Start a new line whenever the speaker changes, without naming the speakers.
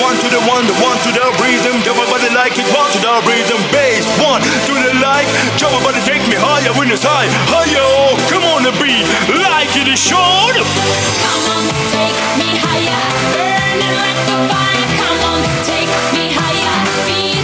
One to the one, the one to the rhythm. Everybody like it, one to the rhythm. Bass, one to the like. Everybody take me higher when it's high. Higher, oh, come on the beat. Like it is short.
Come on, take me higher. Burning like a fire. Come on, take me higher.